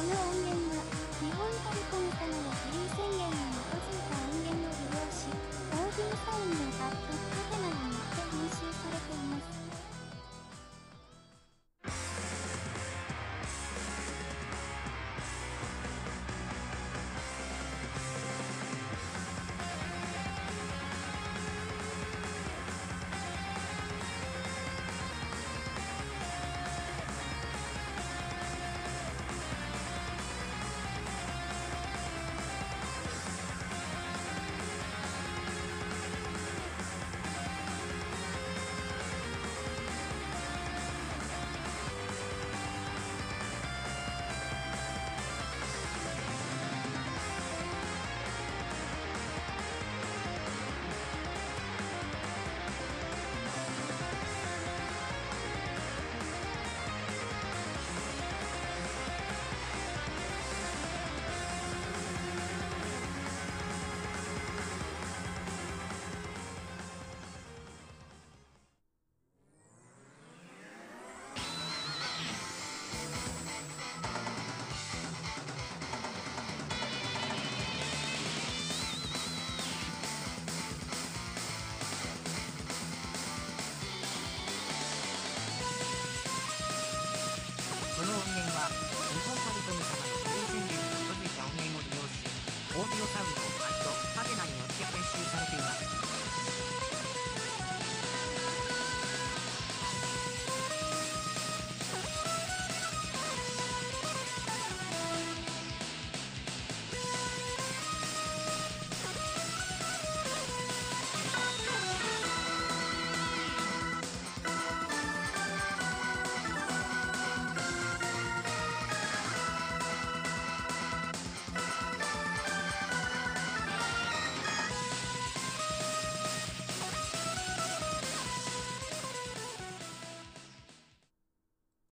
この音源は、日本ファルコン様のフリー宣言に基づいた音源を利用し、オーディオファイルのバックカメラによって編集されています。